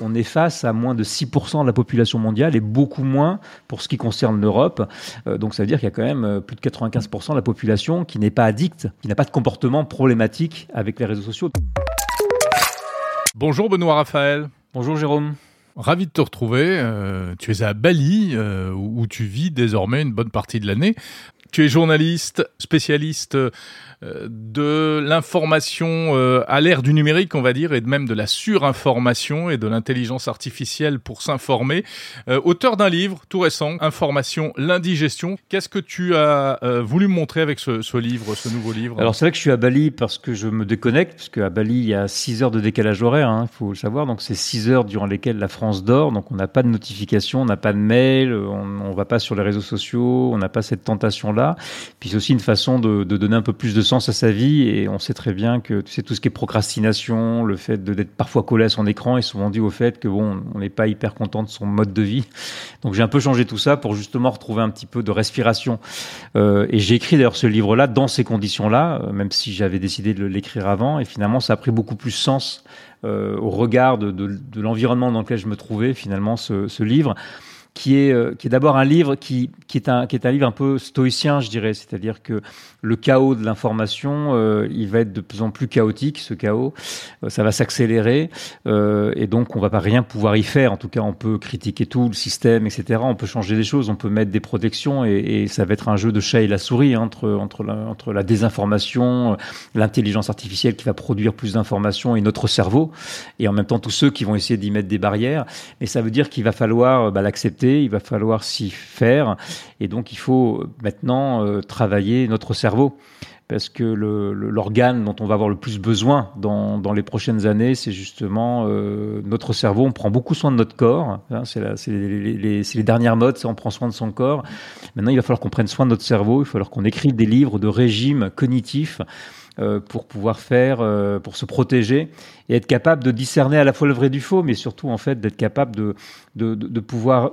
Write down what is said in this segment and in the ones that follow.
on est face à moins de 6% de la population mondiale et beaucoup moins pour ce qui concerne l'Europe. donc ça veut dire qu'il y a quand même plus de 95% de la population qui n'est pas addicte, qui n'a pas de comportement problématique avec les réseaux sociaux. Bonjour Benoît Raphaël. Bonjour Jérôme. Ravi de te retrouver. tu es à Bali, où tu vis désormais une bonne partie de l'année. Tu es journaliste, spécialiste euh, de l'information euh, à l'ère du numérique, on va dire, et même de la surinformation et de l'intelligence artificielle pour s'informer. Euh, auteur d'un livre tout récent, Information, l'indigestion. Qu'est-ce que tu as voulu montrer avec ce, livre, ce nouveau livre? Alors c'est vrai que je suis à Bali parce que je me déconnecte, parce qu'à Bali, il y a 6 heures de décalage horaire, il hein, faut le savoir. Donc c'est 6 heures durant lesquelles la France dort, donc on n'a pas de notification, on n'a pas de mail, on ne va pas sur les réseaux sociaux, on n'a pas cette tentation-là. Puis c'est aussi une façon de, donner un peu plus de sens à sa vie et on sait très bien que tu sais tout ce qui est procrastination, le fait d'être parfois collé à son écran est souvent dit au fait que bon, on n'est pas hyper content de son mode de vie. Donc j'ai un peu changé tout ça pour justement retrouver un petit peu de respiration. Euh, et j'ai écrit d'ailleurs ce livre-là dans ces conditions-là, euh, même si j'avais décidé de l'écrire avant. Et finalement, ça a pris beaucoup plus sens au regard de, l'environnement dans lequel je me trouvais finalement ce livre qui est, euh, qui est d'abord un livre qui, qui, est un, qui est un livre un peu stoïcien, je dirais. C'est-à-dire que le chaos de l'information, euh, il va être de plus en plus chaotique, ce chaos. Euh, ça va s'accélérer. et donc, on va pas rien pouvoir y faire. En tout cas, on peut critiquer tout, le système, etc. On peut changer des choses, on peut mettre des protections. Et, et ça va être un jeu de chat et la souris hein, entre, entre, la, entre la désinformation, l'intelligence artificielle qui va produire plus d'informations et notre cerveau. Et en même temps, tous ceux qui vont essayer d'y mettre des barrières. Mais ça veut dire qu'il va falloir bah, l'accepter il va falloir s'y faire, et donc il faut maintenant euh, travailler notre cerveau parce que l'organe dont on va avoir le plus besoin dans, les prochaines années, c'est justement euh, notre cerveau. On prend beaucoup soin de notre corps. Hein, c'est les, les, dernières modes, on prend soin de son corps. Maintenant, il va falloir qu'on prenne soin de notre cerveau. Il va falloir qu'on écrive des livres de régime cognitif euh, pour pouvoir faire, pour se protéger et être capable de discerner à la fois le vrai du faux, mais surtout en fait d'être capable de, de pouvoir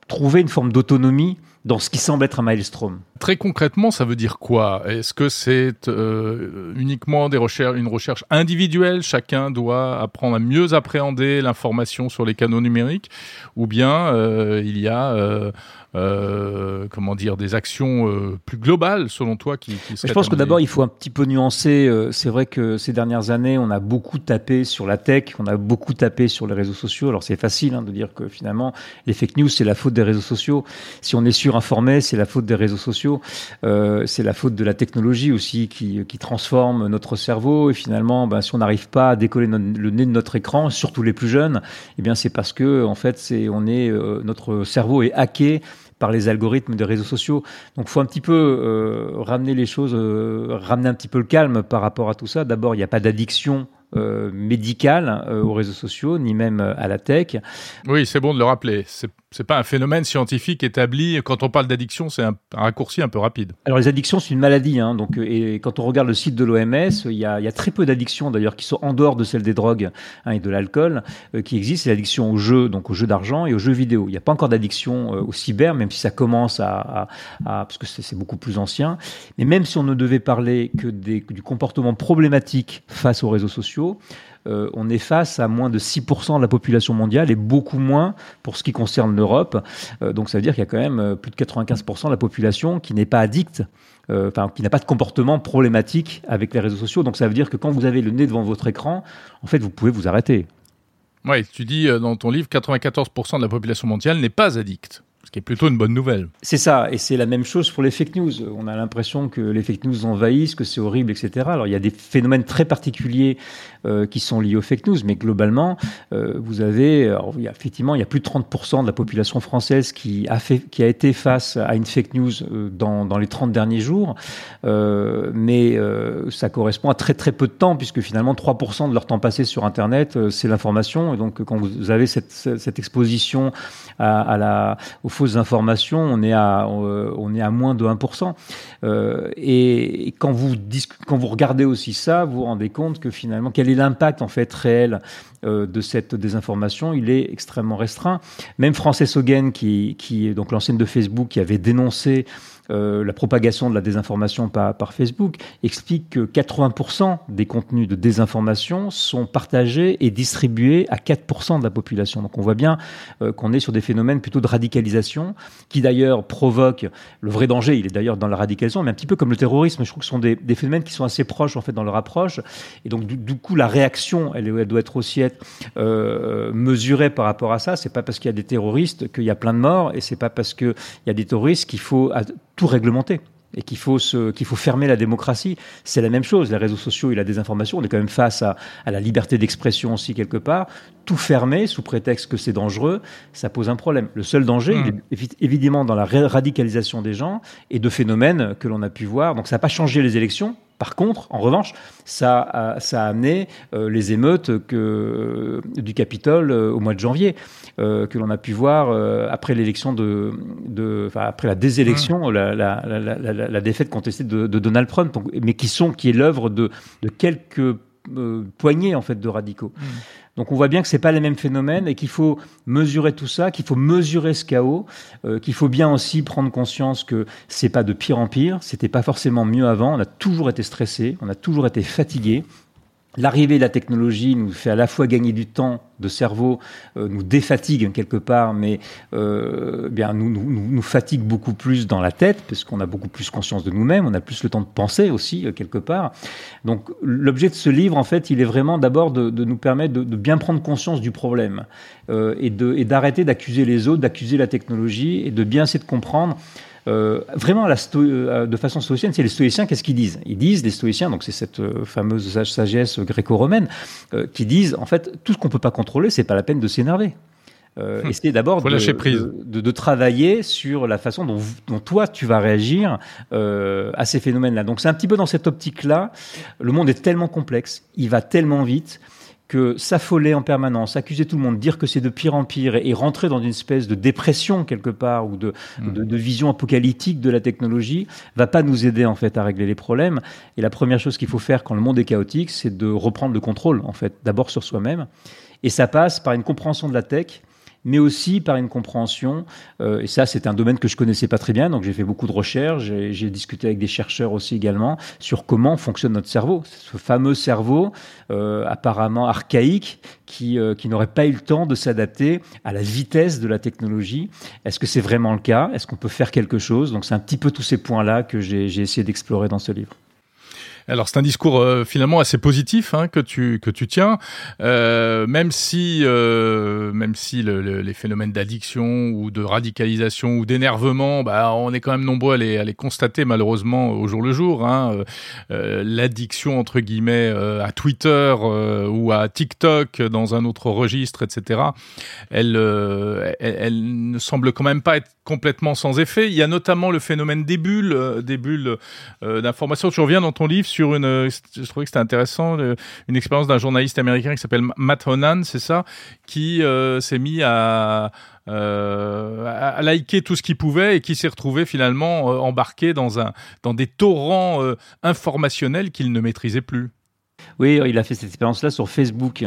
trouver une forme d'autonomie dans ce qui semble être un maelstrom. Très concrètement, ça veut dire quoi? Est-ce que c'est euh, uniquement des recherches, une recherche individuelle? Chacun doit apprendre à mieux appréhender l'information sur les canaux numériques, ou bien euh, il y a euh, comment dire, des actions plus globales, selon toi, qui, qui Je pense que d'abord, il faut un petit peu nuancer. C'est vrai que ces dernières années, on a beaucoup tapé sur la tech, on a beaucoup tapé sur les réseaux sociaux. Alors, c'est facile hein, de dire que finalement, les fake news, c'est la faute des réseaux sociaux. Si on est surinformé, c'est la faute des réseaux sociaux. Euh, c'est la faute de la technologie aussi qui, qui transforme notre cerveau. Et finalement, ben, si on n'arrive pas à décoller le nez de notre écran, surtout les plus jeunes, eh bien, c'est parce que, en fait, on est, notre cerveau est hacké par les algorithmes des réseaux sociaux. Donc, faut un petit peu euh, ramener les choses, euh, ramener un petit peu le calme par rapport à tout ça. D'abord, il n'y a pas d'addiction euh, médicale aux réseaux sociaux, ni même à la tech. Oui, c'est bon de le rappeler. C'est c'est pas un phénomène scientifique établi. Quand on parle d'addiction, c'est un, raccourci un peu rapide. Alors les addictions, c'est une maladie. Hein, donc, et quand on regarde le site de l'OMS, il y a, très peu d'addictions d'ailleurs qui sont en dehors de celles des drogues hein, et de l'alcool euh, qui existent. C'est l'addiction aux jeux, donc aux jeux d'argent et aux jeux vidéo. Il n'y a pas encore d'addiction euh, au cyber, même si ça commence à, parce que c'est beaucoup plus ancien. Mais même si on ne devait parler que du comportement problématique face aux réseaux sociaux, euh, on est face à moins de 6% de la population mondiale et beaucoup moins pour ce qui concerne l'Europe. Euh, donc ça veut dire qu'il y a quand même euh, plus de 95% de la population qui n'est pas addicte. Enfin, qui n'a pas de comportement problématique avec les réseaux sociaux. Donc ça veut dire que quand vous avez le nez devant votre écran, en fait, vous pouvez vous arrêter. Oui, tu dis dans ton livre, 94% de la population mondiale n'est pas addicte. Ce qui est plutôt une bonne nouvelle. C'est ça, et c'est la même chose pour les fake news. On a l'impression que les fake news envahissent, que c'est horrible, etc. Alors il y a des phénomènes très particuliers euh, qui sont liés aux fake news, mais globalement, euh, vous avez, alors, effectivement, il y a plus de 30% de la population française qui a, été face à une fake news euh, dans, les 30 derniers jours, mais ça correspond à très très peu de temps, puisque finalement 3% de leur temps passé sur Internet, c'est l'information, et donc quand vous avez cette, exposition aux fausses informations, on est à, moins de 1%. Euh, et, quand vous quand vous regardez aussi ça, vous vous rendez compte que finalement, quel est l'impact en fait réel euh, de cette désinformation Il est extrêmement restreint. Même Frances Hogan, qui, qui est donc l'ancienne de Facebook, qui avait dénoncé euh, la propagation de la désinformation par, par Facebook, explique que 80% des contenus de désinformation sont partagés et distribués à 4% de la population. Donc on voit bien euh, qu'on est sur des phénomènes plutôt de radicalisation, qui d'ailleurs provoquent le vrai danger, il est d'ailleurs dans la radicalisation, mais un petit peu comme le terrorisme, je trouve que ce sont des, des phénomènes qui sont assez proches en fait dans leur approche, et donc du, coup la réaction, elle, doit être aussi être euh, mesurée par rapport à ça. C'est pas parce qu'il y a des terroristes qu'il y a plein de morts, et c'est pas parce qu'il y a des terroristes qu'il faut tout réglementer et qu'il faut, se, qu'il faut fermer la démocratie. C'est la même chose. Les réseaux sociaux et la désinformation, on est quand même face à, à la liberté d'expression aussi quelque part. Tout fermer sous prétexte que c'est dangereux, ça pose un problème. Le seul danger, mmh. il est évidemment dans la radicalisation des gens et de phénomènes que l'on a pu voir. Donc ça n'a pas changé les élections. Par contre, en revanche, ça a, ça a amené euh, les émeutes que, du Capitole euh, au mois de janvier, euh, que l'on a pu voir après l'élection de, après la désélection, mmh. la, la, la, la, défaite contestée de, de Donald Trump, donc, mais qui sont qui est l'œuvre de, de quelques euh, poignées en fait de radicaux. Mmh. Donc on voit bien que c'est pas les mêmes phénomènes et qu'il faut mesurer tout ça, qu'il faut mesurer ce chaos, euh, qu'il faut bien aussi prendre conscience que c'est pas de pire en pire, c'était pas forcément mieux avant, on a toujours été stressé, on a toujours été fatigué, L'arrivée de la technologie nous fait à la fois gagner du temps de cerveau, euh, nous défatigue quelque part, mais euh, bien nous, nous, fatigue beaucoup plus dans la tête, parce qu'on a beaucoup plus conscience de nous-mêmes, on a plus le temps de penser aussi euh, quelque part. Donc l'objet de ce livre, en fait, il est vraiment d'abord de, nous permettre de, de, bien prendre conscience du problème et d'arrêter d'accuser les autres, d'accuser la technologie et de bien essayer de comprendre euh, vraiment la euh, de façon stoïcienne, c'est les stoïciens, qu'est-ce qu'ils disent? Ils disent, les stoïciens, donc c'est cette euh, fameuse sagesse gréco-romaine, euh, qui disent, en fait, tout ce qu'on peut pas contrôler, c'est pas la peine de s'énerver. Euh, essayer d'abord de, de, de, de, travailler sur la façon dont, dont toi tu vas réagir euh, à ces phénomènes-là. Donc c'est un petit peu dans cette optique-là. Le monde est tellement complexe, il va tellement vite que s'affoler en permanence, accuser tout le monde, dire que c'est de pire en pire et, et, rentrer dans une espèce de dépression quelque part ou de, mmh. de, de, vision apocalyptique de la technologie va pas nous aider en fait à régler les problèmes. Et la première chose qu'il faut faire quand le monde est chaotique, c'est de reprendre le contrôle en fait, d'abord sur soi-même. Et ça passe par une compréhension de la tech mais aussi par une compréhension. Euh, et ça, c'est un domaine que je connaissais pas très bien, donc j'ai fait beaucoup de recherches. J'ai discuté avec des chercheurs aussi également sur comment fonctionne notre cerveau, ce fameux cerveau euh, apparemment archaïque qui, euh, qui n'aurait pas eu le temps de s'adapter à la vitesse de la technologie. Est-ce que c'est vraiment le cas? Est-ce qu'on peut faire quelque chose? Donc c'est un petit peu tous ces points-là que j'ai essayé d'explorer dans ce livre. Alors c'est un discours euh, finalement assez positif hein, que tu que tu tiens, euh, même si euh, même si le, le, les phénomènes d'addiction ou de radicalisation ou d'énervement, bah, on est quand même nombreux à les, à les constater malheureusement au jour le jour. Hein. L'addiction entre guillemets à Twitter ou à TikTok dans un autre registre, etc. Elle, elle, elle ne semble quand même pas être complètement sans effet. Il y a notamment le phénomène des bulles, des bulles d'information. Tu reviens dans ton livre sur une, je trouvais que c'était intéressant, une expérience d'un journaliste américain qui s'appelle Matt Honan, c'est ça, qui euh, s'est mis à, euh, à liker tout ce qu'il pouvait et qui s'est retrouvé finalement euh, embarqué dans un, dans des torrents euh, informationnels qu'il ne maîtrisait plus. Oui, il a fait cette expérience-là sur Facebook.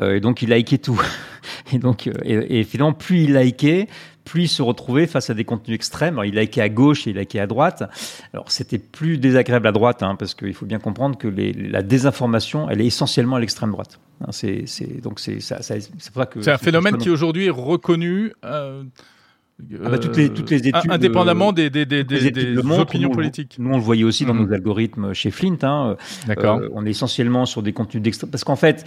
Euh, et donc, il likait tout. Et donc, et finalement, plus il likait, plus se retrouvait face à des contenus extrêmes. Alors, il likait à gauche et il likait à droite. Alors, c'était plus désagréable à droite, hein, parce qu'il faut bien comprendre que les, la désinformation, elle est essentiellement à l'extrême droite. C'est, donc, c'est, ça, ça, c'est pour ça que. C'est un phénomène qui aujourd'hui est reconnu. Euh ah bah, toutes, les, toutes les études, indépendamment des, des, des, des, des opinions nous, politiques. Nous, on le voyait aussi dans mmh. nos algorithmes chez Flint. Hein. D'accord. Euh, on est essentiellement sur des contenus d'extrême. Parce qu'en fait,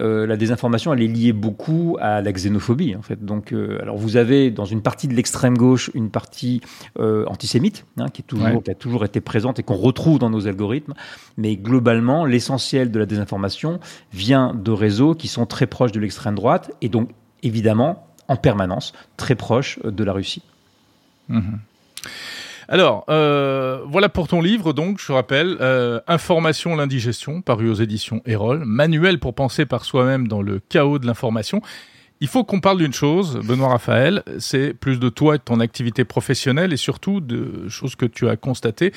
euh, la désinformation, elle est liée beaucoup à la xénophobie. En fait. Donc, euh, alors vous avez dans une partie de l'extrême gauche une partie euh, antisémite hein, qui, est toujours, ouais. qui a toujours été présente et qu'on retrouve dans nos algorithmes. Mais globalement, l'essentiel de la désinformation vient de réseaux qui sont très proches de l'extrême droite et donc évidemment en permanence, très proche de la Russie. Mmh. Alors, euh, voilà pour ton livre, donc, je rappelle, euh, Information, l'indigestion, paru aux éditions Erol, manuel pour penser par soi-même dans le chaos de l'information. Il faut qu'on parle d'une chose, Benoît Raphaël, c'est plus de toi et de ton activité professionnelle et surtout de choses que tu as constatées,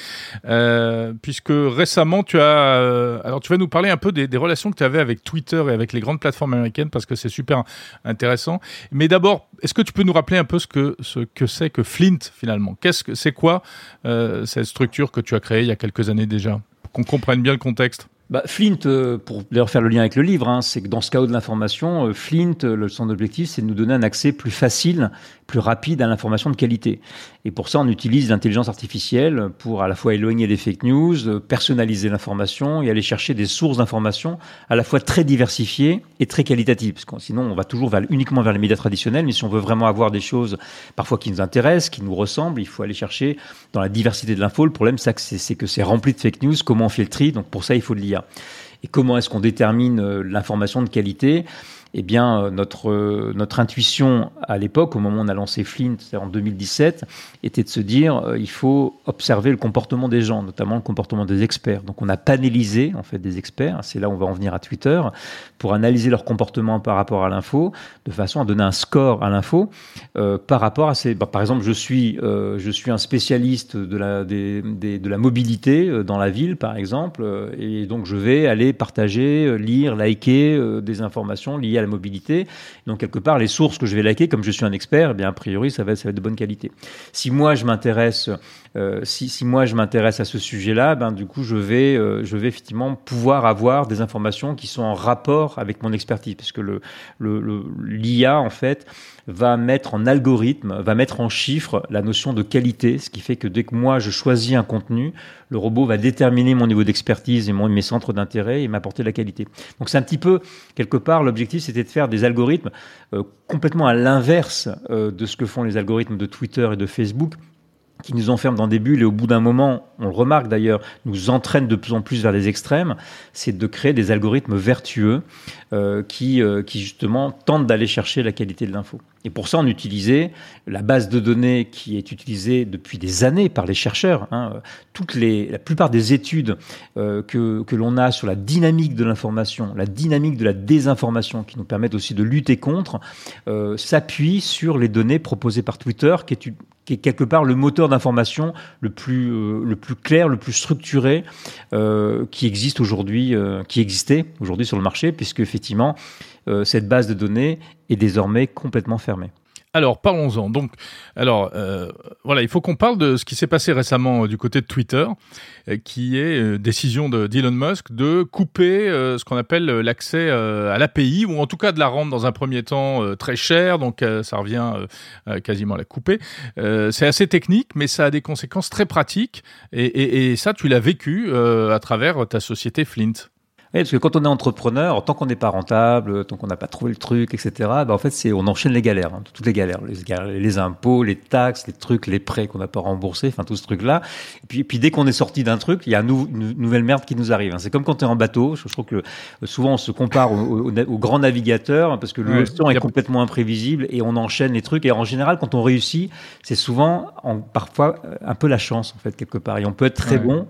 euh, puisque récemment tu as, euh, alors tu vas nous parler un peu des, relations que tu avais avec Twitter et avec les grandes plateformes américaines parce que c'est super intéressant. Mais d'abord, est-ce que tu peux nous rappeler un peu ce que ce que c'est que Flint finalement? Qu'est-ce que c'est quoi euh, cette structure que tu as créée il y a quelques années déjà, pour qu'on comprenne bien le contexte bah, Flint, euh, pour d'ailleurs faire le lien avec le livre, hein, c'est que dans ce chaos de l'information, euh, Flint, euh, son objectif, c'est de nous donner un accès plus facile, plus rapide à l'information de qualité. Et pour ça, on utilise l'intelligence artificielle pour à la fois éloigner les fake news, personnaliser l'information et aller chercher des sources d'information à la fois très diversifiées et très qualitatives. Parce que sinon, on va toujours uniquement vers les médias traditionnels, mais si on veut vraiment avoir des choses parfois qui nous intéressent, qui nous ressemblent, il faut aller chercher dans la diversité de l'info. Le problème, c'est que c'est rempli de fake news. Comment on fait le tri Donc pour ça, il faut de l'IA. Et comment est-ce qu'on détermine euh, l'information de qualité? Eh bien, euh, notre, euh, notre intuition à l'époque, au moment où on a lancé Flint, c'est en 2017, était de se dire euh, il faut observer le comportement des gens, notamment le comportement des experts. Donc, on a panélisé en fait des experts. C'est là où on va en venir à Twitter pour analyser leur comportement par rapport à l'info, de façon à donner un score à l'info par rapport à ces. Bah, par exemple, je suis je suis un spécialiste de la de la mobilité dans la ville, par exemple, et donc je vais aller partager, lire, liker des informations liées à mobilité. Donc, quelque part, les sources que je vais liker, comme je suis un expert, eh bien, a priori, ça va, ça va être de bonne qualité. Si moi, je m'intéresse, euh, si, si, moi, je m'intéresse à ce sujet-là, ben, du coup, je vais, euh, je vais effectivement pouvoir avoir des informations qui sont en rapport avec mon expertise, parce que le, le, l'IA, en fait, va mettre en algorithme, va mettre en chiffres la notion de qualité, ce qui fait que dès que moi je choisis un contenu, le robot va déterminer mon niveau d'expertise et mon, mes centres d'intérêt et m'apporter la qualité. Donc c'est un petit peu, quelque part, l'objectif c'était de faire des algorithmes euh, complètement à l'inverse euh, de ce que font les algorithmes de Twitter et de Facebook, qui nous enferment dans des bulles et au bout d'un moment, on le remarque d'ailleurs, nous entraînent de plus en plus vers les extrêmes, c'est de créer des algorithmes vertueux euh, qui, euh, qui justement tentent d'aller chercher la qualité de l'info. Et pour ça, on utilisait la base de données qui est utilisée depuis des années par les chercheurs. Hein. Toutes les, la plupart des études euh, que, que l'on a sur la dynamique de l'information, la dynamique de la désinformation, qui nous permettent aussi de lutter contre, euh, s'appuient sur les données proposées par Twitter, qui est, qui est quelque part le moteur d'information le plus euh, le plus clair, le plus structuré euh, qui existe aujourd'hui, euh, qui existait aujourd'hui sur le marché, puisque effectivement cette base de données est désormais complètement fermée. Alors parlons-en. Donc, alors euh, voilà, il faut qu'on parle de ce qui s'est passé récemment euh, du côté de Twitter, euh, qui est décision de Musk de couper ce qu'on appelle l'accès à l'API, ou en tout cas de la rendre dans un premier temps très cher. Donc ça revient quasiment à la couper. c'est assez technique, mais ça a des conséquences très pratiques. Et ça, tu l'as vécu à travers ta société Flint parce que quand on est entrepreneur, tant qu'on n'est pas rentable, tant qu'on n'a pas trouvé le truc, etc., bah en fait, c'est on enchaîne les galères, hein, toutes les galères, les, les, impôts, les taxes, les trucs, les prêts qu'on n'a pas remboursés, enfin tout ce truc-là. Et puis, puis dès qu'on est sorti d'un truc, il y a une nouvelle merde qui nous arrive. Hein. C'est comme quand tu es en bateau. Je, trouve que souvent on se compare aux au, grands navigateurs hein, parce que le temps est complètement imprévisible et on enchaîne les trucs. Et en général, quand on réussit, c'est souvent en, parfois un peu la chance en fait quelque part. Et on peut être très bon.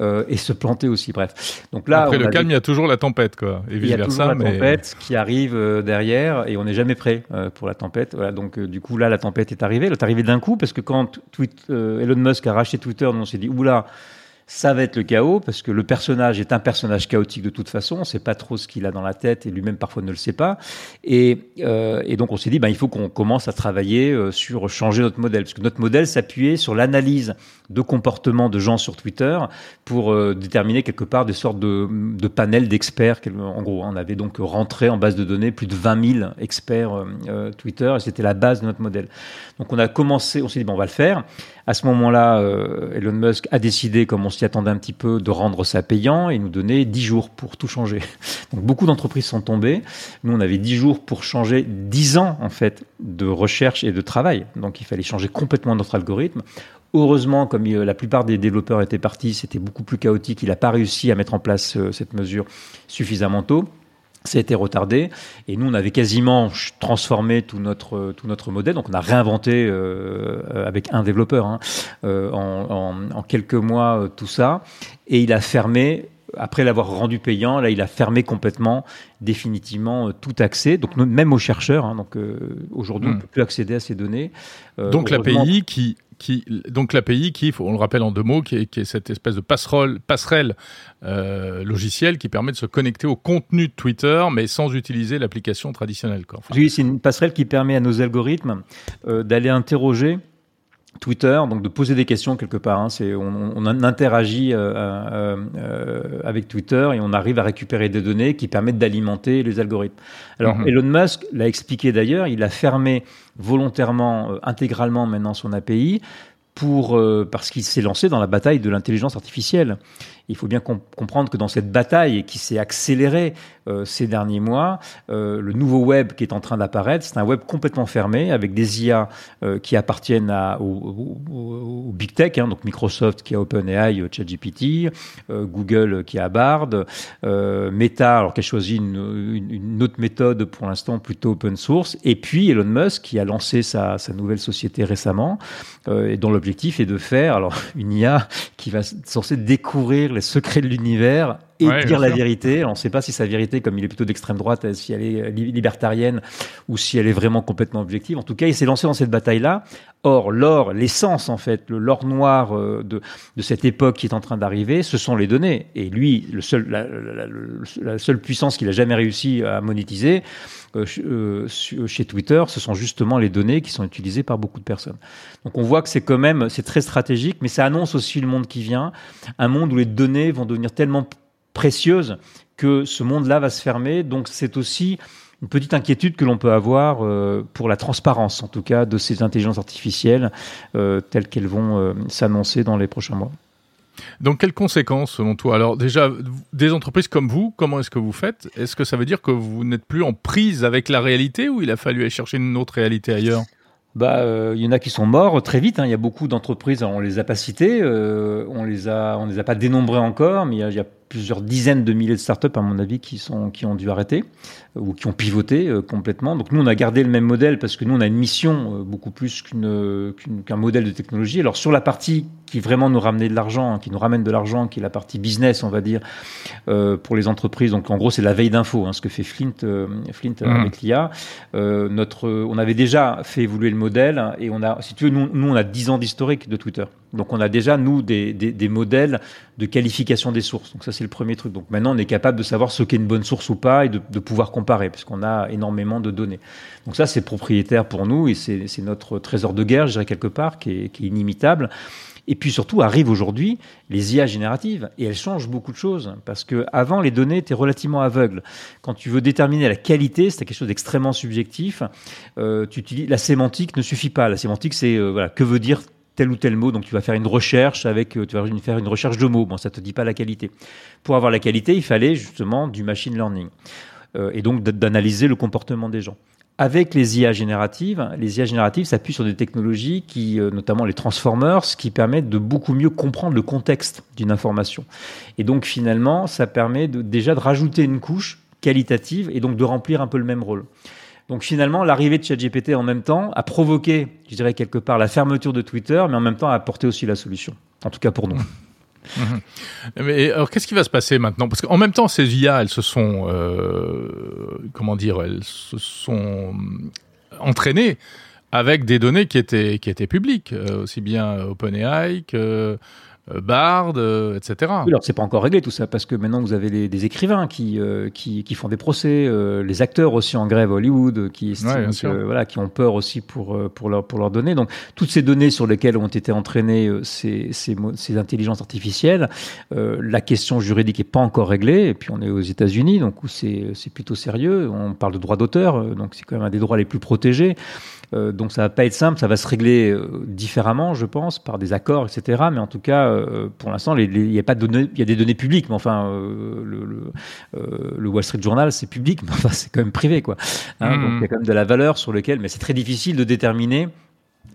Euh, et se planter aussi. Bref. Donc là, après le calme, il y a toujours la tempête, quoi. Et il y a toujours la tempête qui arrive euh, derrière, et on n'est jamais prêt euh, pour la tempête. Voilà. Donc du coup là, la tempête est arrivée. Elle est arrivée d'un coup parce que quand tweet, Elon Musk a racheté Twitter, on s'est dit oula ça va être le chaos parce que le personnage est un personnage chaotique de toute façon. On ne sait pas trop ce qu'il a dans la tête et lui-même parfois ne le sait pas. Et, et donc on s'est dit, ben, il faut qu'on commence à travailler sur changer notre modèle parce que notre modèle s'appuyait sur l'analyse de comportements de gens sur Twitter pour euh, déterminer quelque part des sortes de, panels d'experts. En gros, on avait donc rentré en base de données plus de 20 000 experts euh, Twitter et c'était la base de notre modèle. Donc on a commencé, on s'est dit, bon, on va le faire. À ce moment-là, Elon Musk a décidé, comme on s'y attendait un petit peu de rendre ça payant et nous donner 10 jours pour tout changer. Donc beaucoup d'entreprises sont tombées. Nous, on avait 10 jours pour changer 10 ans en fait de recherche et de travail. Donc il fallait changer complètement notre algorithme. Heureusement, comme la plupart des développeurs étaient partis, c'était beaucoup plus chaotique. Il n'a pas réussi à mettre en place euh, cette mesure suffisamment tôt ça a été retardé et nous on avait quasiment transformé tout notre tout notre modèle donc on a réinventé euh, avec un développeur hein, euh, en, en, en, quelques mois euh, tout ça et il a fermé après l'avoir rendu payant, là, il a fermé complètement, définitivement, tout accès. Donc même aux chercheurs. Hein, donc aujourd'hui, on ne hmm. peut plus accéder à ces données. donc l'API qui donc l'API qui, on le rappelle en deux mots, qui est, cette espèce de passerelle, passerelle euh, logicielle qui permet de se connecter au contenu de Twitter, mais sans utiliser l'application traditionnelle. Oui, c'est une passerelle qui permet à nos algorithmes euh, d'aller interroger Twitter, donc de poser des questions quelque part. Hein, c'est, on, interagit euh, euh, euh, avec Twitter et on arrive à récupérer des données qui permettent d'alimenter les algorithmes. Alors mhm. Elon Musk l'a expliqué d'ailleurs, il a fermé volontairement, intégralement maintenant son API pour parce qu'il s'est lancé dans la bataille de l'intelligence artificielle. Il faut bien comprendre que dans cette bataille qui s'est accélérée euh, ces derniers mois, euh, le nouveau web qui est en train d'apparaître, c'est un web complètement fermé avec des IA euh, qui appartiennent à, big tech, hein, donc Microsoft qui a OpenAI, ChatGPT, Google qui a Bard, Meta alors qui a choisi une, autre méthode pour l'instant plutôt open source, et puis Elon Musk qui a lancé sa, sa nouvelle société récemment et dont l'objectif est de faire alors une IA qui va censée découvrir les secrets de l'univers et dire la vérité. on ne sait pas si sa vérité, comme il est plutôt d'extrême droite, si elle est libertarienne ou si elle est vraiment complètement objective. En tout cas, il s'est lancé dans cette bataille-là. Or, l'or, l'essence en fait, le l'or noir euh, de, de cette époque qui est en train d'arriver, ce sont les données. Et lui, le seul, la, seule puissance qu'il a jamais réussi à monétiser euh, euh, chez Twitter, ce sont justement les données qui sont utilisées par beaucoup de personnes. Donc, on voit que c'est quand même, c'est très stratégique, mais ça annonce aussi le monde qui vient, un monde où les données vont devenir tellement précieuse que ce monde-là va se fermer. Donc c'est aussi une petite inquiétude que l'on peut avoir euh, pour la transparence, en tout cas, de ces intelligences artificielles euh, telles qu'elles vont euh, s'annoncer dans les prochains mois. Donc, quelles conséquences selon toi? Alors, déjà, des entreprises comme vous, comment est-ce que vous faites? Est-ce que ça veut dire que vous n'êtes plus en prise avec la réalité ou il a fallu aller chercher une autre réalité ailleurs? Bah, il y en a qui sont morts très vite. Hein. Il y a beaucoup d'entreprises, on les a pas citées, on les a, on les a pas dénombrées encore, mais il y a plusieurs dizaines de milliers de startups, à mon avis, qui, sont, qui ont dû arrêter ou qui ont pivoté euh, complètement. Donc nous, on a gardé le même modèle parce que nous, on a une mission euh, beaucoup plus qu'un modèle de technologie. Alors sur la partie qui vraiment nous ramenait de l'argent, hein, qui nous ramène de l'argent, qui est la partie business, on va dire, euh, pour les entreprises. Donc en gros, c'est la veille d'info, hein, ce que fait Flint, Flint mmh. avec l'IA. notre, on avait déjà fait évoluer le modèle et on a, si tu veux, nous, nous on a 10 ans d'historique de Twitter. Donc on a déjà, nous, des, des, des, modèles de qualification des sources. Donc ça, c'est le premier truc. Donc maintenant, on est capable de savoir ce qu'est une bonne source ou pas et de, de pouvoir comparer, puisqu'on a énormément de données. Donc ça, c'est propriétaire pour nous et c'est notre trésor de guerre, je dirais quelque part, qui est, qui est inimitable. Et puis surtout arrivent aujourd'hui les IA génératives et elles changent beaucoup de choses parce que avant les données étaient relativement aveugles. Quand tu veux déterminer la qualité, c'est quelque chose d'extrêmement subjectif. Euh, tu utilises la sémantique ne suffit pas. La sémantique c'est euh, voilà que veut dire tel ou tel mot. Donc tu vas faire une recherche avec, euh, tu vas faire une recherche de mots. Bon, ça te dit pas la qualité. Pour avoir la qualité, il fallait justement du machine learning et donc d'analyser le comportement des gens. Avec les IA génératives, les IA génératives s'appuient sur des technologies qui, euh, notamment les transformers, qui permettent de beaucoup mieux comprendre le contexte d'une information. Et donc finalement, ça permet déjà de rajouter une couche qualitative et donc de remplir un peu le même rôle. Donc finalement, l'arrivée de ChatGPT en même temps a provoqué, je dirais quelque part, la fermeture de Twitter, mais en même temps a apporté aussi la solution. En tout cas pour nous. Mhm. Mais alors, qu'est-ce qui va se passer maintenant? Parce qu'en même temps, ces IA, elles se sont, euh, comment dire, elles se sont entraînées avec des données qui étaient qui étaient publiques, euh, aussi bien OpenAI que Bard, euh, etc. alors c'est pas encore réglé tout ça parce que maintenant vous avez des écrivains qui, euh, qui, qui font des procès, les acteurs aussi en grève à Hollywood qui voilà qui ont peur aussi pour pour leur pour leurs données. Donc toutes ces données sur lesquelles ont été entraînées ces ces, ces intelligences artificielles, la question juridique est pas encore réglée. Et puis on est aux États-Unis donc où c'est c'est plutôt sérieux. On parle de droit d'auteur donc c'est quand même un des droits les plus protégés. Euh, donc ça va pas être simple, ça va se régler euh, différemment, je pense, par des accords, etc. Mais en tout cas, euh, pour l'instant, il y a pas de données, il y a des données publiques, mais enfin, le, le, Wall Street Journal, c'est public, mais enfin, c'est quand même privé, quoi. Hein, donc il y a quand même de la valeur sur lequel, mais c'est très difficile de déterminer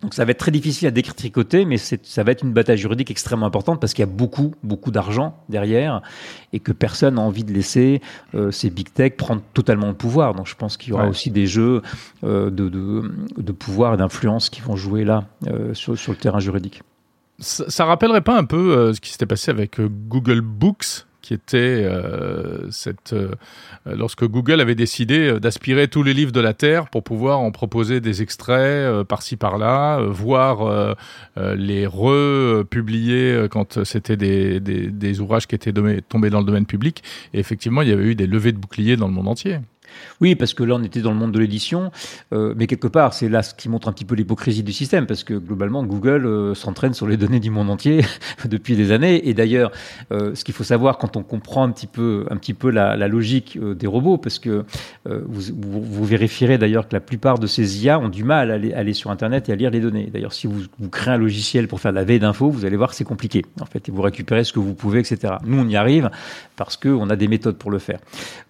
donc ça va être très difficile à détricoter, mais ça va être une bataille juridique extrêmement importante parce qu'il y a beaucoup, beaucoup d'argent derrière et que personne n'a envie de laisser euh, ces big tech prendre totalement le pouvoir. Donc je pense qu'il y aura aussi des jeux euh, de, de, de, pouvoir et d'influence qui vont jouer là euh, sur, sur, le terrain juridique. Ça, ça rappellerait pas un peu ce qui s'était passé avec Google Books? Qui était cette lorsque Google avait décidé d'aspirer tous les livres de la terre pour pouvoir en proposer des extraits par-ci par-là, voir les republier quand c'était des, des, des, ouvrages qui étaient tombés dans le domaine public. Et effectivement, il y avait eu des levées de boucliers dans le monde entier. Oui, parce que là, on était dans le monde de l'édition, euh, mais quelque part, c'est là ce qui montre un petit peu l'hypocrisie du système, parce que globalement, Google euh, s'entraîne sur les données du monde entier depuis des années. Et d'ailleurs, euh, ce qu'il faut savoir quand on comprend un petit peu, la, logique des robots, parce que vous, vérifierez d'ailleurs que la plupart de ces IA ont du mal à aller, sur Internet et à lire les données. D'ailleurs, si vous, vous, créez un logiciel pour faire de la veille d'infos, vous allez voir que c'est compliqué, en fait, et vous récupérez ce que vous pouvez, etc. Nous, on y arrive parce qu'on a des méthodes pour le faire.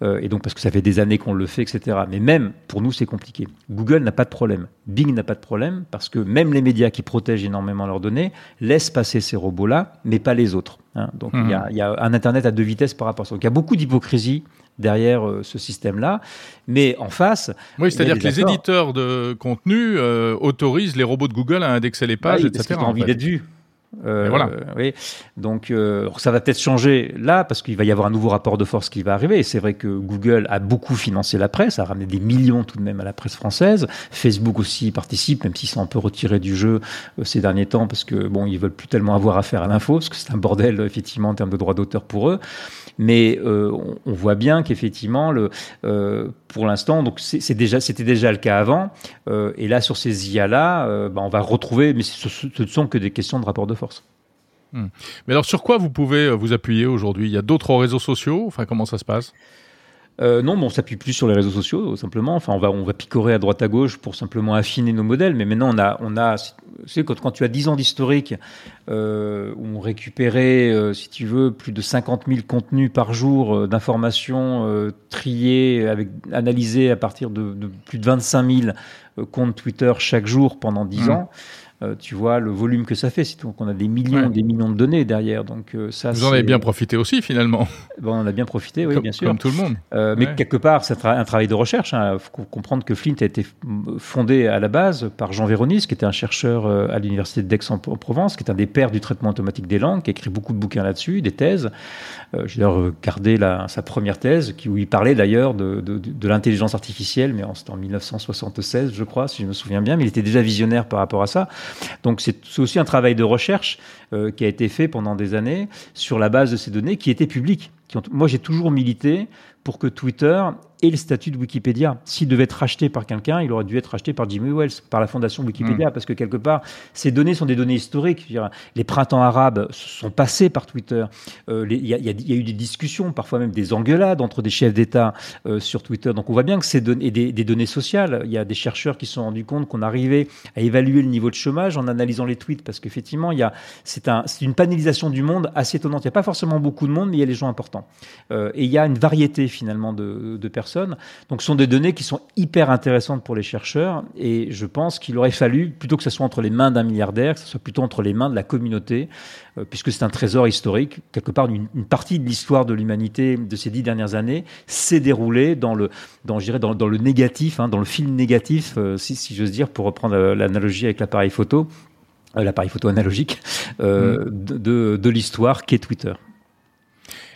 et donc, parce que ça fait des années qu'on le fait, etc. Mais même pour nous, c'est compliqué. Google n'a pas de problème. Bing n'a pas de problème parce que même les médias qui protègent énormément leurs données laissent passer ces robots-là, mais pas les autres. Hein. Donc il, y a, un Internet à deux vitesses par rapport à ça. Donc il y a beaucoup d'hypocrisie derrière euh, ce système-là. Mais en face. Oui, c'est-à-dire que les éditeurs de contenu euh, autorisent les robots de Google à indexer les pages, etc. Parce ont envie d'être vus. Euh, voilà. oui. Donc euh, ça va peut-être changer là parce qu'il va y avoir un nouveau rapport de force qui va arriver. Et c'est vrai que Google a beaucoup financé la presse, a ramené des millions tout de même à la presse française. Facebook aussi participe, même s'ils sont un peu retirés du jeu euh, ces derniers temps parce que bon, ils veulent plus tellement avoir affaire à l'info parce que c'est un bordel effectivement en termes de droits d'auteur pour eux. Mais euh, on, on, voit bien qu'effectivement, le, euh, pour l'instant, donc c'est déjà, c'était déjà le cas avant. et là, sur ces IA là, bah, on va retrouver, mais ce, ce ne sont que des questions de rapport de force. Hmm. Mais alors sur quoi vous pouvez euh, vous appuyer aujourd'hui? Il y a d'autres réseaux sociaux? Enfin, comment ça se passe? Euh, non, mais on s'appuie plus sur les réseaux sociaux, simplement. Enfin, on va, on va picorer à droite à gauche pour simplement affiner nos modèles. Mais maintenant, on a, on a, c'est quand, quand tu as 10 ans d'historique, euh, où on récupérait, euh, si tu veux, plus de 50 000 contenus par jour euh, d'informations euh, triées, avec, analysées à partir de, de, plus de 25 000 comptes Twitter chaque jour pendant 10 mmh. ans. Euh, tu vois le volume que ça fait. Donc on a des millions, des millions de données derrière. Donc euh, ça. Vous en avez bien profité aussi finalement. Bon, on en a bien profité, oui, bien sûr. Comme tout le monde. Euh, mais quelque part, c'est un travail de recherche. Il hein. faut comprendre que Flint a été fondé à la base par Jean Véronis, qui était un chercheur à l'université d'Aix-en-Provence, qui est un des pères du traitement automatique des langues, qui a écrit beaucoup de bouquins là-dessus, des thèses. J'ai d'ailleurs gardé la, sa première thèse, qui, où il parlait d'ailleurs de, de, de l'intelligence artificielle, mais c'était en 1976, je crois, si je me souviens bien. Mais il était déjà visionnaire par rapport à ça. Donc c'est aussi un travail de recherche euh, qui a été fait pendant des années sur la base de ces données qui étaient publiques. moi, j'ai toujours milité pour que Twitter et le statut de Wikipédia. S'il devait être racheté par quelqu'un, il aurait dû être racheté par Jimmy Wells, par la fondation Wikipédia, mm. parce que quelque part, ces données sont des données historiques. Les printemps arabes sont passés par Twitter. Euh, il y, a eu des discussions, parfois même des engueulades entre des chefs d'État euh, sur Twitter. Donc on voit bien que c'est des, des, données sociales. Il y a des chercheurs qui se sont rendus compte qu'on arrivait à évaluer le niveau de chômage en analysant les tweets, parce qu'effectivement, c'est un, une panélisation du monde assez étonnante. Il n'y a pas forcément beaucoup de monde, mais il y a les gens importants. Euh, et il y a une variété finalement de, personnes donc ce sont des données qui sont hyper intéressantes pour les chercheurs et je pense qu'il aurait fallu, plutôt que ce soit entre les mains d'un milliardaire, que ce soit plutôt entre les mains de la communauté, euh, puisque c'est un trésor historique. Quelque part, une, partie de l'histoire de l'humanité de ces dix dernières années s'est déroulée dans le, dans, dans, le négatif, hein, dans le film négatif, euh, si, si j'ose dire, pour reprendre l'analogie avec l'appareil photo, l'appareil photo analogique, mmh. de, de, de l'histoire qu'est Twitter.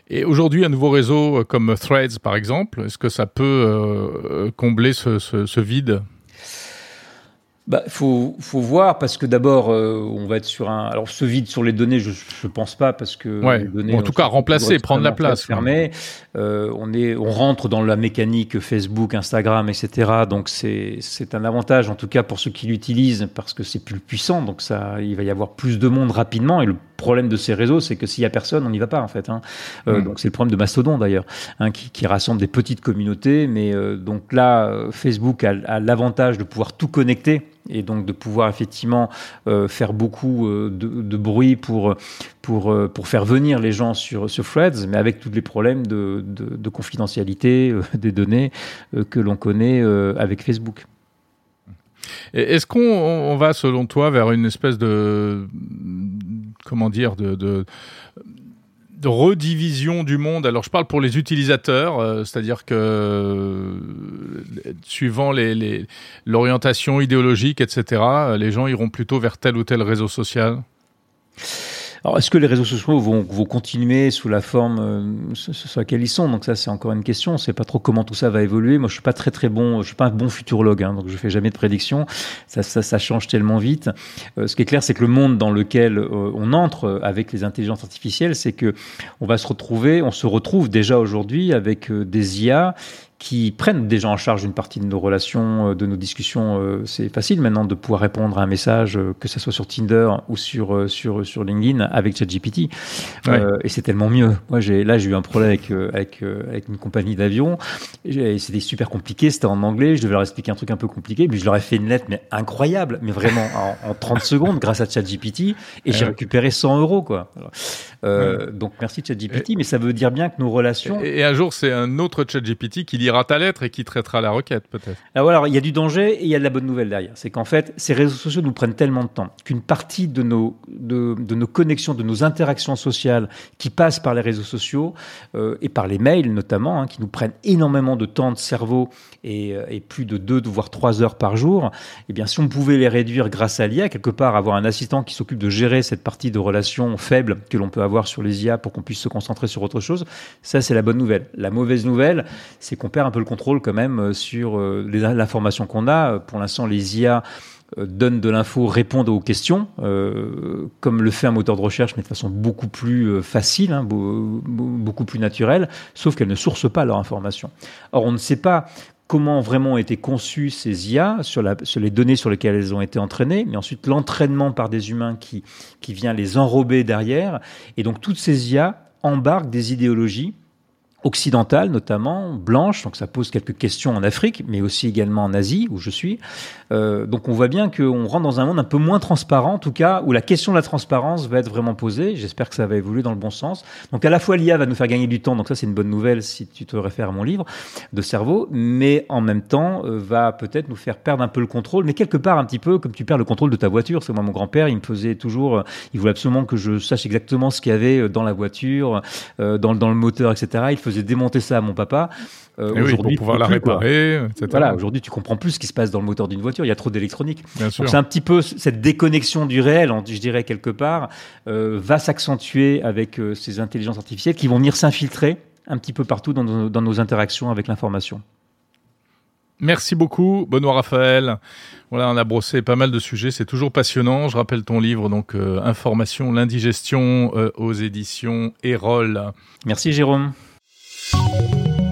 Et aujourd'hui, un nouveau réseau euh, comme Threads, par exemple, est-ce que ça peut euh, combler ce, ce, ce vide? Bah, faut, faut voir parce que d'abord, euh, on va être sur un. Alors, ce vide sur les données, je, je pense pas parce que ouais. les données. en tout cas, remplacer, prendre la place. Fermée. Euh, on est, on rentre dans la mécanique Facebook, Instagram, etc. Donc, c'est, c'est un avantage en tout cas pour ceux qui l'utilisent parce que c'est plus puissant. Donc, ça, il va y avoir plus de monde rapidement. Et le problème de ces réseaux, c'est que s'il y a personne, on n'y va pas en fait. Hein. Euh, mm. Donc, c'est le problème de Mastodon d'ailleurs, hein, qui, qui, rassemble des petites communautés. Mais euh, donc là, Facebook a, a l'avantage de pouvoir tout connecter et donc de pouvoir effectivement euh, faire beaucoup euh, de, de, bruit pour, pour, euh, pour faire venir les gens sur, sur Threads, mais avec tous les problèmes de, de, de confidentialité euh, des données euh, que l'on connaît avec Facebook. Est-ce qu'on va, selon toi, vers une espèce de comment dire de, de de redivision du monde? Alors je parle pour les utilisateurs, euh, c'est-à-dire que euh, suivant l'orientation les, idéologique, etc., les gens iront plutôt vers tel ou tel réseau social? Alors, est-ce que les réseaux sociaux vont, vont continuer sous la forme euh, sur laquelle ils sont? Donc ça, c'est encore une question. On ne sait pas trop comment tout ça va évoluer. Moi, je suis pas très très bon. Je suis pas un bon futurologue, hein, donc je fais jamais de prédictions. Ça, ça, ça change tellement vite. Euh, ce qui est clair, c'est que le monde dans lequel euh, on entre avec les intelligences artificielles, c'est que on va se retrouver, on se retrouve déjà aujourd'hui avec des IA qui prennent déjà en charge une partie de nos relations, euh, de nos discussions. Euh, c'est facile maintenant de pouvoir répondre à un message, euh, que ce soit sur Tinder ou sur sur sur LinkedIn avec ChatGPT. et c'est tellement mieux. Moi, j'ai là j'ai eu un problème avec avec avec une compagnie d'avion. C'était super compliqué. C'était en anglais. Je devais leur expliquer un truc un peu compliqué. Puis je leur ai fait une lettre, mais incroyable, mais vraiment en, en 30 secondes grâce à ChatGPT. Et j'ai récupéré 100 euros quoi. Euh, Donc merci ChatGPT, mais ça veut dire bien que nos relations. Et, et un jour, c'est un autre ChatGPT qui lira ta lettre et qui traitera la requête, peut-être. Alors, alors, il y a du danger et il y a de la bonne nouvelle derrière. C'est qu'en fait, ces réseaux sociaux nous prennent tellement de temps qu'une partie de nos, de, de, nos connexions, de nos interactions sociales qui passent par les réseaux sociaux euh, et par les mails notamment, hein, qui nous prennent énormément de temps de cerveau et, euh, plus de deux, voire trois heures par jour, eh bien, si on pouvait les réduire grâce à l'IA, quelque part, avoir un assistant qui s'occupe de gérer cette partie de relations faibles que l'on peut avoir sur les IA pour qu'on puisse se concentrer sur autre chose, ça, c'est la bonne nouvelle. La mauvaise nouvelle, c'est qu'on perd un peu le contrôle quand même euh, sur euh, l'information qu'on a. Pour l'instant, les IA euh, donnent de l'info, répondent aux questions, euh, comme le fait un moteur de recherche, mais de façon beaucoup plus facile, hein, beaucoup plus naturelle, sauf qu'elles ne sourcent pas leur information. Or, on ne sait pas comment vraiment ont été conçues ces IA sur, sur, les données sur lesquelles elles ont été entraînées, mais ensuite l'entraînement par des humains qui, qui vient les enrober derrière. Et donc toutes ces IA embarquent des idéologies occidentale notamment, blanche, donc ça pose quelques questions en Afrique, mais aussi également en Asie, où je suis. Euh, donc on voit bien qu'on rentre dans un monde un peu moins transparent, en tout cas, où la question de la transparence va être vraiment posée. J'espère que ça va évoluer dans le bon sens. Donc à la fois l'IA va nous faire gagner du temps, donc ça c'est une bonne nouvelle si tu te réfères à mon livre de cerveau, mais en même temps euh, va peut-être nous faire perdre un peu le contrôle, mais quelque part un petit peu comme tu perds le contrôle de ta voiture. Que moi mon grand-père, il me faisait toujours, euh, il voulait absolument que je sache exactement ce qu'il y avait dans la voiture, dans, dans le moteur, etc. Il faisait démonter ça à mon papa. Euh, eh aujourd'hui, pour pouvoir la réparer, etc. Voilà, aujourd'hui, tu comprends plus ce qui se passe dans le moteur d'une voiture. Il y a trop d'électronique. c'est un petit peu cette déconnexion du réel, je dirais quelque part, euh, va s'accentuer avec euh, ces intelligences artificielles qui vont venir s'infiltrer un petit peu partout dans nos, dans nos interactions avec l'information. Merci beaucoup, Benoît Raphaël. Voilà, on a brossé pas mal de sujets, c'est toujours passionnant. Je rappelle ton livre, donc Information, l'indigestion aux éditions Erol. Merci, Jérôme. you